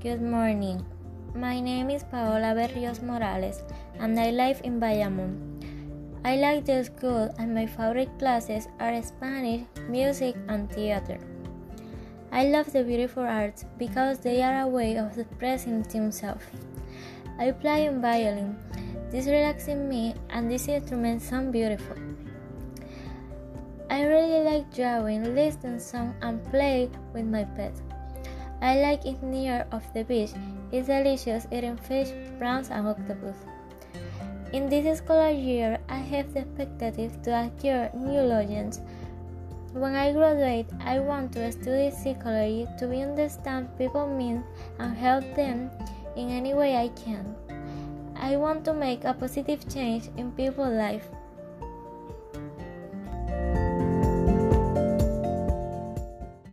Good morning. My name is Paola Berrios Morales and I live in Bayamón. I like the school and my favorite classes are Spanish, music, and theater. I love the beautiful arts because they are a way of expressing themselves. I play on violin. This relaxes me and this instrument sounds beautiful. I really like drawing, listen song and play with my pet. I like it near of the beach. It's delicious eating fish, prawns and octopus. In this scholar year, I have the expectative to acquire new legends. When I graduate, I want to study psychology to understand people mean and help them in any way I can. I want to make a positive change in people's life.